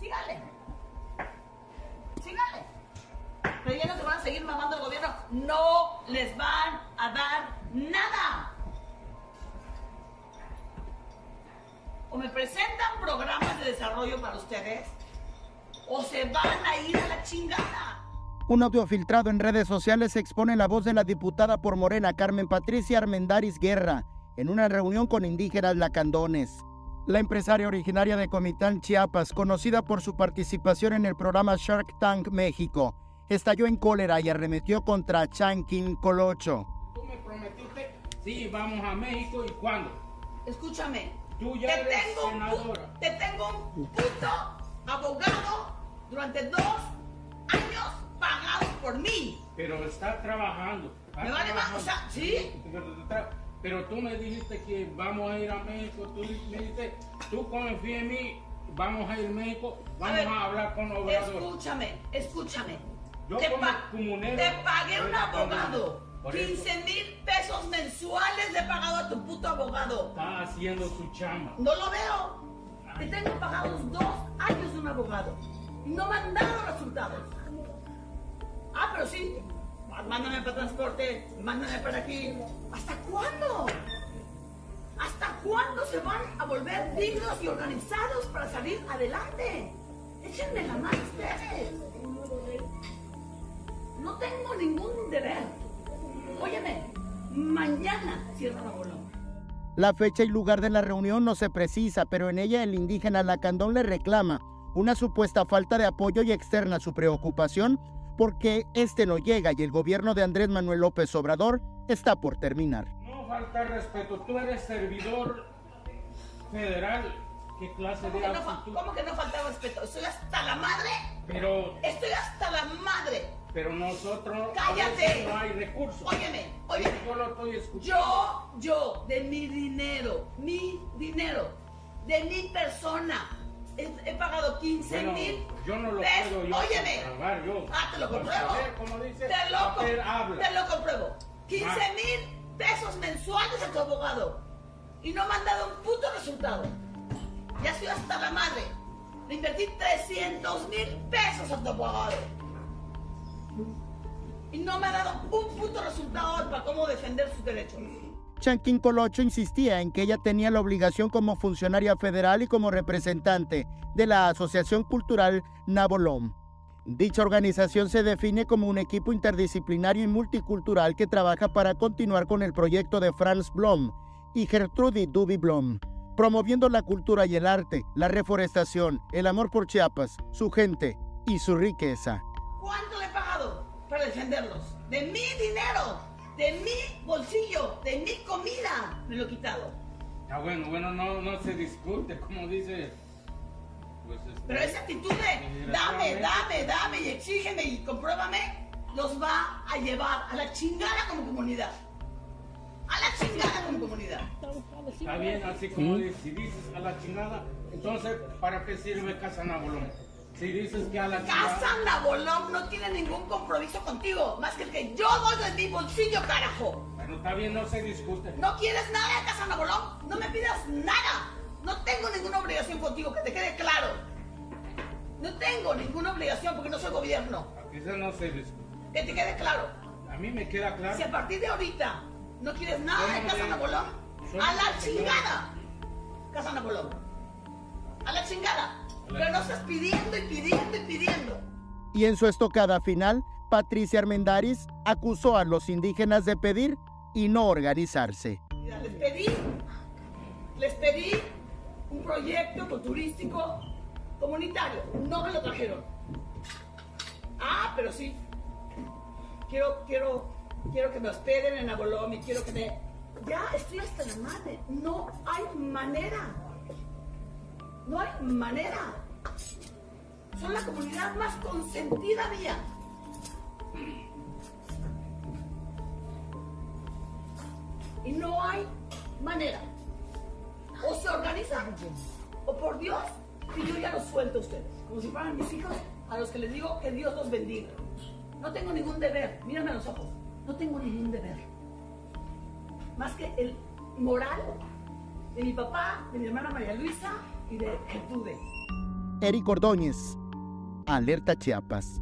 sígale. Sígale. Creyendo que van a seguir mamando al gobierno. No les van a dar nada. O me presentan programas de desarrollo para ustedes, o se van a ir a la chingada. Un audio filtrado en redes sociales expone la voz de la diputada por Morena Carmen Patricia Armendaris Guerra en una reunión con indígenas lacandones. La empresaria originaria de Comitán, Chiapas, conocida por su participación en el programa Shark Tank México, estalló en cólera y arremetió contra Chankin Colocho. Tú me prometiste, sí, vamos a México y cuándo. Escúchame. Tú ya te eres tengo un senadora. te tengo un puto abogado durante dos años pagado por mí. Pero está trabajando. está Me vale más, o sea, ¿sí? Pero, tú me dijiste que vamos a ir a México. Tú me dijiste, tú confía en mí, vamos a ir a México, vamos a, ver, hablar con Obrador. Escúchame, escúchame. Yo te, como pa- comunero, te pagué un abogado. comunera. Por eso. 15 mil pesos mensuales le he pagado a tu puto abogado. Está haciendo su chamba. No lo veo. Te tengo pagados dos años de un abogado. Y no me han dado resultados. Ah, pero sí. Mándame para transporte, mándame para aquí. ¿Hasta cuándo? ¿Hasta cuándo se van a volver dignos y organizados para salir adelante? Échenme la mano ustedes. No tengo ningún deber. Óyeme, mañana cierra la bolón. La fecha y lugar de la reunión no se precisa, pero en ella el indígena Lacandón le reclama una supuesta falta de apoyo y externa su preocupación porque este no llega y el gobierno de Andrés Manuel López Obrador está por terminar. No falta respeto. Tú eres servidor federal. ¿Qué clase ¿Cómo de que, no, cómo que no falta respeto? Estoy hasta la madre. Pero, Estoy hasta la madre. pero nosotros Cállate. no hay recursos. Óyeme, óyeme. Yo lo estoy escuchando. Yo, yo, de mi dinero, mi dinero, de mi persona, he, he pagado 15 Bueno, mil yo no lo pesos. puedo yo Óyeme. yo. Ah, te lo compruebo. dice, te, lo, com- papel habla. te lo compruebo. 15 Ah. mil pesos mensuales a tu abogado. Y no me han dado un puto resultado. Ya estoy hasta la madre. Le invertí 300 mil pesos a tu abogado. Y no me ha dado un puto resultado cómo defender sus derechos. Chanquín Colocho insistía en que ella tenía la obligación como funcionaria federal y como representante de la Asociación Cultural Nabolom. Dicha organización se define como un equipo interdisciplinario y multicultural que trabaja para continuar con el proyecto de Franz Blom y Gertrudis Duby Blom, promoviendo la cultura y el arte, la reforestación, el amor por Chiapas, su gente y su riqueza. ¿Cuánto le he pagado para defenderlos? De mi dinero, de mi bolsillo, de mi comida. Me lo he quitado. Ah, bueno, bueno, no, no se discute, como dice. Pues, este, Pero esa actitud de dame, dame, dame y exígeme y compruébame, los va a llevar a la chingada como comunidad. A la chingada como comunidad. Está bien, así como dices, si dices a la chingada, entonces, ¿para qué sirve Casa Nabolón? Si dices que a la Casa. Nabolón no tiene ningún compromiso contigo, más que el que yo doy de mi bolsillo, carajo. Bueno, está bien, no se discute. ¿No quieres nada de Casa Nabolón? No me pidas nada. No tengo ninguna obligación contigo, que te quede claro. No tengo ninguna obligación porque no soy gobierno. Aquí se no se discute. Que te quede claro. A mí me queda claro. Si a partir de ahorita no quieres nada de Casa Nabolón, a la chingada. Casa Nabolón. A la chingada. Pero no estás pidiendo y pidiendo y pidiendo. Y en su estocada final, Patricia Armendaris acusó a los indígenas de pedir y no organizarse. Mira, Les pedí, les pedí un proyecto turístico comunitario. No me lo trajeron. Ah, pero sí. Quiero, quiero, quiero que me hospeden en Abolón y quiero que me. Ya estoy hasta la madre. No hay manera. No hay manera. Son la comunidad más consentida mía. Y no hay manera. O se organizan, o por Dios, y yo ya los suelto a ustedes. Como si fueran mis hijos, a los que les digo que Dios los bendiga. No tengo ningún deber, mírame a los ojos, no tengo ningún deber. Más que el moral de mi papá, de mi hermana María Luisa y de. Eric Ordóñez. Alerta Chiapas.